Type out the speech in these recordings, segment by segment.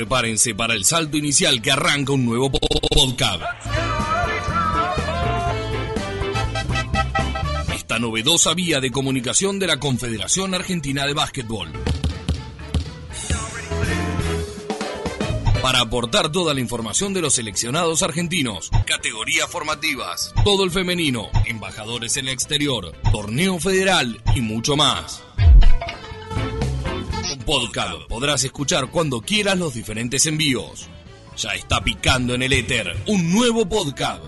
prepárense para el salto inicial que arranca un nuevo podcast. Esta novedosa vía de comunicación de la Confederación Argentina de Básquetbol. Para aportar toda la información de los seleccionados argentinos, categorías formativas, todo el femenino, embajadores en el exterior, torneo federal y mucho más. Podcast podrás escuchar cuando quieras los diferentes envíos. Ya está picando en el éter un nuevo podcast.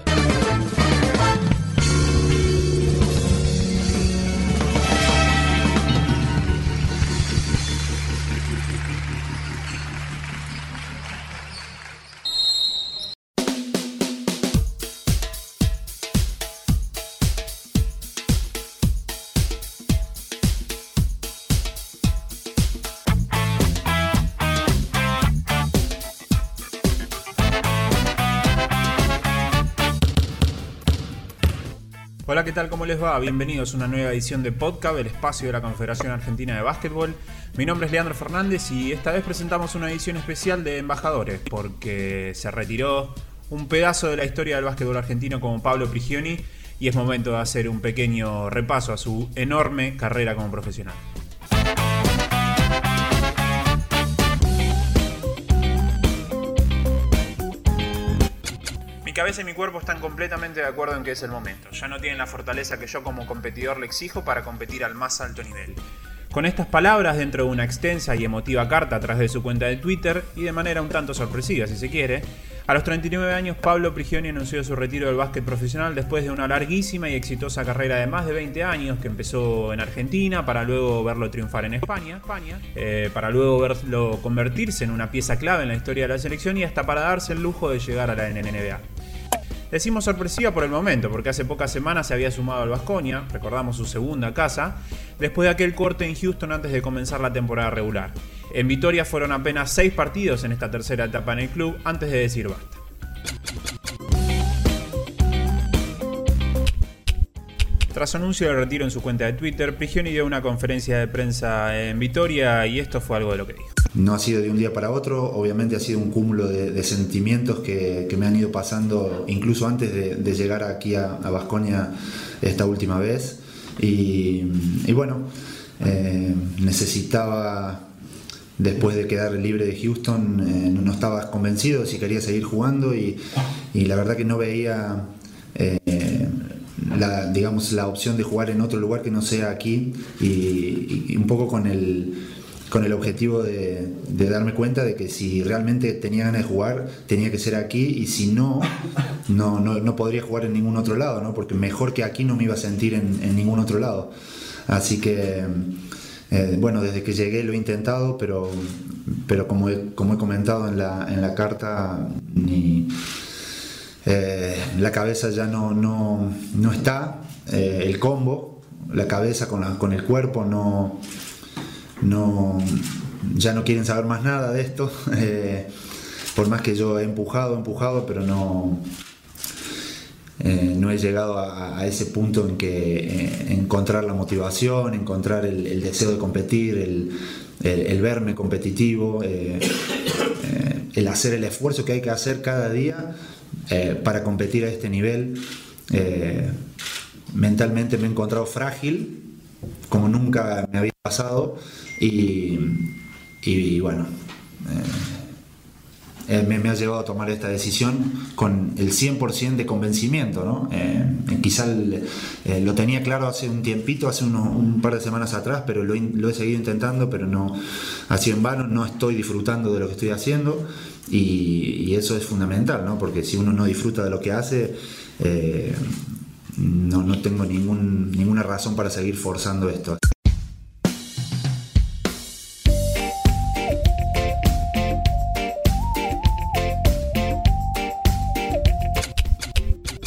Hola, ¿qué tal? ¿Cómo les va? Bienvenidos a una nueva edición de Podcast, el espacio de la Confederación Argentina de Básquetbol. Mi nombre es Leandro Fernández y esta vez presentamos una edición especial de Embajadores, porque se retiró un pedazo de la historia del básquetbol argentino como Pablo Prigioni y es momento de hacer un pequeño repaso a su enorme carrera como profesional. Mi cabeza y mi cuerpo están completamente de acuerdo en que es el momento. Ya no tienen la fortaleza que yo como competidor le exijo para competir al más alto nivel. Con estas palabras dentro de una extensa y emotiva carta a través de su cuenta de Twitter y de manera un tanto sorpresiva si se quiere, a los 39 años Pablo Prigioni anunció su retiro del básquet profesional después de una larguísima y exitosa carrera de más de 20 años que empezó en Argentina para luego verlo triunfar en España, España eh, para luego verlo convertirse en una pieza clave en la historia de la selección y hasta para darse el lujo de llegar a la NBA. Decimos sorpresiva por el momento, porque hace pocas semanas se había sumado al Vasconia, recordamos su segunda casa, después de aquel corte en Houston antes de comenzar la temporada regular. En Vitoria fueron apenas seis partidos en esta tercera etapa en el club antes de decir basta. Tras anuncio del retiro en su cuenta de Twitter, Prigioni dio una conferencia de prensa en Vitoria y esto fue algo de lo que dijo. No ha sido de un día para otro, obviamente ha sido un cúmulo de, sentimientos que, que, me han ido pasando incluso antes de, llegar aquí a Vasconia esta última vez. Y, bueno, eh, necesitaba, después de quedar libre de Houston, eh, no estaba convencido si quería seguir jugando y, y la verdad que no veía... Eh, la, digamos, la opción de jugar en otro lugar que no sea aquí y un poco con el, con el objetivo de, darme cuenta de que si realmente tenía ganas de jugar, tenía que ser aquí y si no, no, no, no podría jugar en ningún otro lado, ¿no? porque mejor que aquí no me iba a sentir en, en ningún otro lado. Así que, eh, bueno, desde que llegué lo he intentado, pero, pero como, he, como he comentado en la, en la carta, ni, eh, la cabeza ya no, no, no está, eh, el combo, la cabeza con, la, con el cuerpo no no, ya no quieren saber más nada de esto. Eh, por más que yo he empujado, empujado, pero no, eh, no he llegado a, ese punto en que eh, encontrar la motivación, encontrar el, deseo de competir, el, verme competitivo, el hacer el esfuerzo que hay que hacer cada día para competir a este nivel. mentalmente me he encontrado frágil, como nunca me había pasado y, bueno, eh, me, me, ha llevado a tomar esta decisión con el 100% de convencimiento. ¿no? Eh, quizá eh, lo tenía claro hace un tiempito, hace uno, un par de semanas atrás, pero lo, lo, he seguido intentando, pero no ha sido en vano, no estoy disfrutando de lo que estoy haciendo y, y eso es fundamental, ¿no? porque si uno no disfruta de lo que hace, no, no tengo ningún, ninguna razón para seguir forzando esto.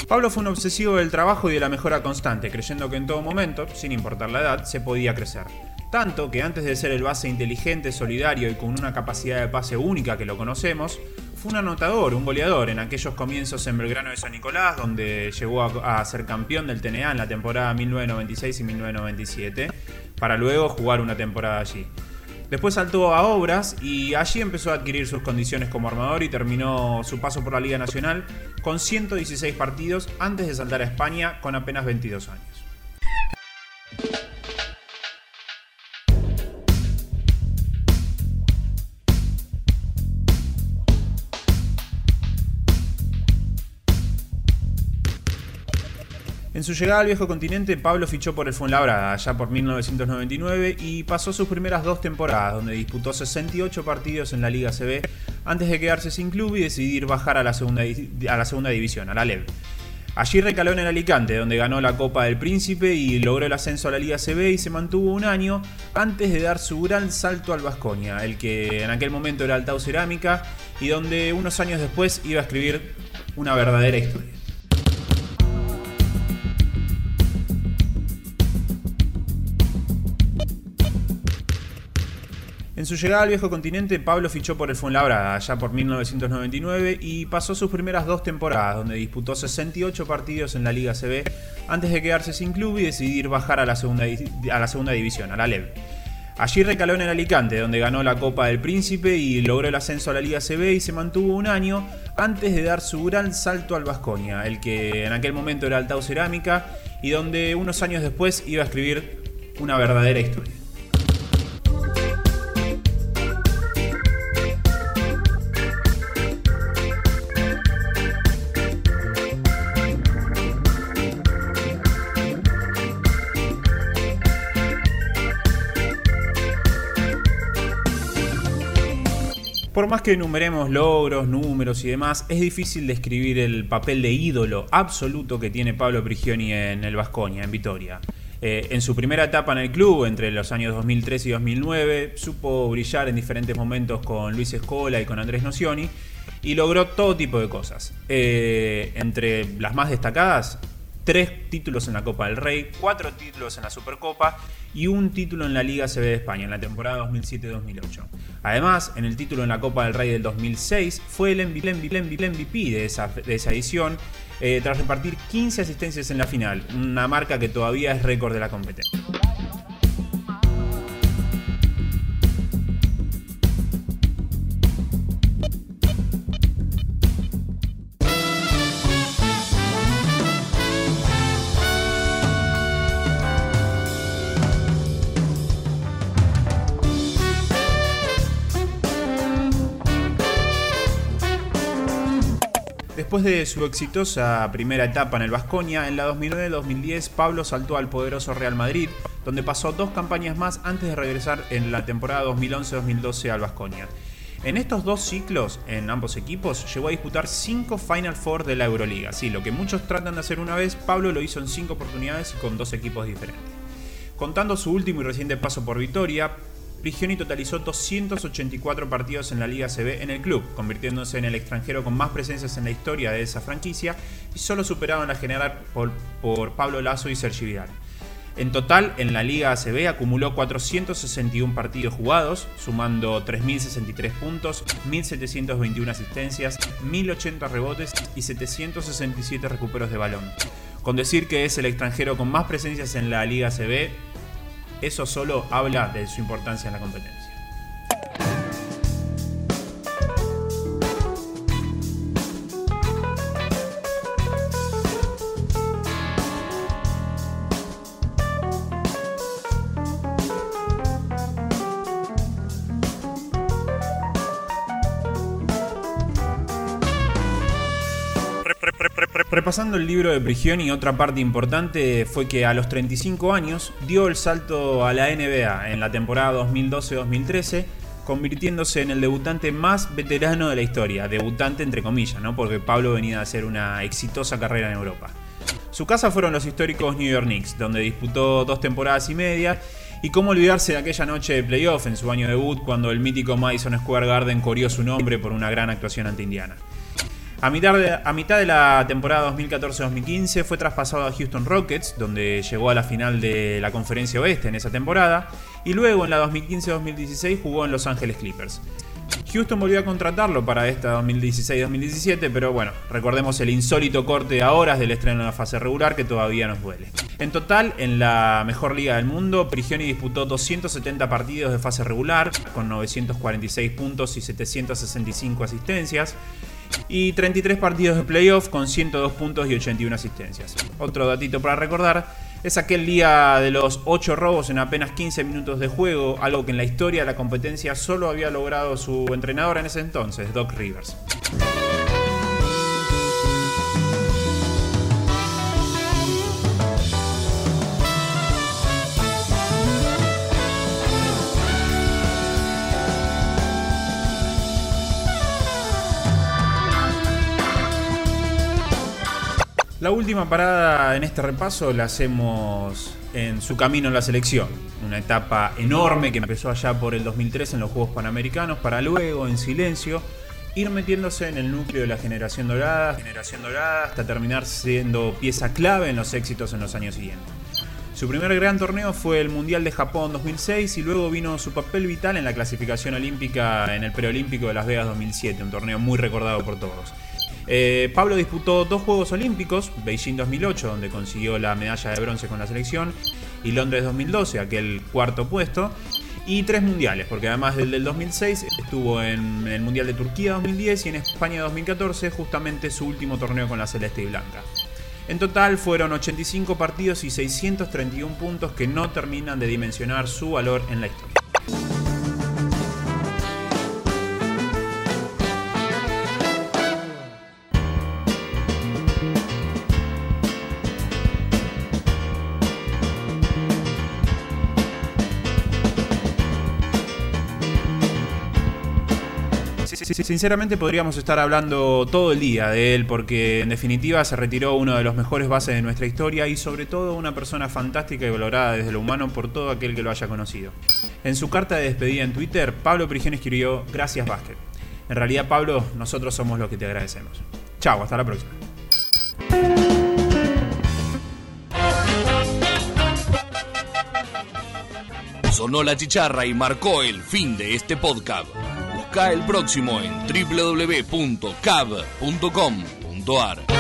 Pablo fue un obsesivo del trabajo y de la mejora constante, creyendo que en todo momento, sin importar la edad, se podía crecer. Tanto que antes de ser el base inteligente, solidario y con una capacidad de pase única que lo conocemos, fue un anotador, un goleador en aquellos comienzos en Belgrano de San Nicolás, donde llegó a, ser campeón del TNA en la temporada 1996 y 1997, para luego jugar una temporada allí. Después saltó a Obras y allí empezó a adquirir sus condiciones como armador y terminó su paso por la Liga Nacional con 116 partidos antes de saltar a España con apenas 22 años. Su llegada al viejo continente, Pablo fichó por el Fuenlabrada allá por 1999 y pasó sus primeras dos temporadas, donde disputó 68 partidos en la Liga CB antes de quedarse sin club y decidir bajar a la segunda, a la segunda división, a la LEV. Allí recaló en el Alicante, donde ganó la Copa del Príncipe y logró el ascenso a la Liga CB y se mantuvo un año antes de dar su gran salto al Vasconia, el que en aquel momento era Altao Cerámica y donde unos años después iba a escribir una verdadera historia. En su llegada al viejo continente, Pablo fichó por el Fuenlabrada allá por 1999 y pasó sus primeras dos temporadas, donde disputó 68 partidos en la Liga CB antes de quedarse sin club y decidir bajar a la segunda, a la segunda división, a la LEV. Allí recaló en el Alicante, donde ganó la Copa del Príncipe y logró el ascenso a la Liga CB y se mantuvo un año antes de dar su gran salto al Vasconia, el que en aquel momento era Altao Cerámica y donde unos años después iba a escribir una verdadera historia. Por más que enumeremos logros, números y demás, es difícil describir el papel de ídolo absoluto que tiene Pablo Prigioni en el Vasconia, en Vitoria. Eh, en su primera etapa en el club, entre los años 2003 y 2009, supo brillar en diferentes momentos con Luis Escola y con Andrés Nocioni y logró todo tipo de cosas. Eh, entre las más destacadas, tres títulos en la Copa del Rey, cuatro títulos en la Supercopa y un título en la Liga CB de España en la temporada 2007-2008. Además, en el título en la Copa del Rey del 2006 fue el MVP, de, esa, de esa edición eh, tras repartir 15 asistencias en la final, una marca que todavía es récord de la competencia. Después de su exitosa primera etapa en el Vasconia, en la 2009-2010 Pablo saltó al poderoso Real Madrid, donde pasó dos campañas más antes de regresar en la temporada 2011-2012 al Vasconia. En estos dos ciclos, en ambos equipos, llegó a disputar cinco Final Four de la Euroliga. Sí, lo que muchos tratan de hacer una vez, Pablo lo hizo en cinco oportunidades con dos equipos diferentes. Contando su último y reciente paso por Vitoria, Prigioni totalizó 284 partidos en la Liga CB en el club, convirtiéndose en el extranjero con más presencias en la historia de esa franquicia y solo superado en la general por, Pablo Lazo y Sergi Vidal. En total, en la Liga ACB acumuló 461 partidos jugados, sumando 3.063 puntos, 1.721 asistencias, 1.080 rebotes y 767 recuperos de balón. Con decir que es el extranjero con más presencias en la Liga ACB, eso solo habla de su importancia en la competencia. Repasando el libro de Prigioni, otra parte importante fue que a los 35 años dio el salto a la NBA en la temporada 2012-2013, convirtiéndose en el debutante más veterano de la historia, debutante entre comillas, ¿no? porque Pablo venía a hacer una exitosa carrera en Europa. Su casa fueron los históricos New York Knicks, donde disputó dos temporadas y media, y cómo olvidarse de aquella noche de playoff en su año debut cuando el mítico Madison Square Garden corrió su nombre por una gran actuación ante Indiana. A mitad, de, la temporada 2014-2015 fue traspasado a Houston Rockets, donde llegó a la final de la Conferencia Oeste en esa temporada, y luego en la 2015-2016 jugó en Los Angeles Clippers. Houston volvió a contratarlo para esta 2016-2017, pero bueno, recordemos el insólito corte a horas del estreno de la fase regular que todavía nos duele. En total, en la mejor liga del mundo, Prigioni disputó 270 partidos de fase regular, con 946 puntos y 765 asistencias y 33 partidos de playoff con 102 puntos y 81 asistencias. Otro datito para recordar es aquel día de los 8 robos en apenas 15 minutos de juego, algo que en la historia de la competencia solo había logrado su entrenador en ese entonces, Doc Rivers. La última parada en este repaso la hacemos en su camino en la selección. Una etapa enorme que empezó allá por el 2003 en los Juegos Panamericanos para luego, en silencio, ir metiéndose en el núcleo de la generación dorada, generación dorada hasta terminar siendo pieza clave en los éxitos en los años siguientes. Su primer gran torneo fue el Mundial de Japón 2006 y luego vino su papel vital en la clasificación olímpica en el preolímpico de Las Vegas 2007, un torneo muy recordado por todos. Eh, Pablo disputó dos Juegos Olímpicos, Beijing 2008, donde consiguió la medalla de bronce con la selección, y Londres 2012, aquel cuarto puesto, y tres mundiales, porque además del del 2006 estuvo en el Mundial de Turquía 2010 y en España 2014, justamente su último torneo con la celeste y blanca. En total fueron 85 partidos y 631 puntos que no terminan de dimensionar su valor en la historia. Sinceramente podríamos estar hablando todo el día de él porque en definitiva se retiró uno de los mejores bases de nuestra historia y sobre todo una persona fantástica y valorada desde lo humano por todo aquel que lo haya conocido. En su carta de despedida en Twitter, Pablo Prigioni escribió Gracias Básquet. En realidad Pablo, nosotros somos los que te agradecemos. Chao, hasta la próxima. Sonó la chicharra y marcó el fin de este podcast el próximo en www.cab.com.ar.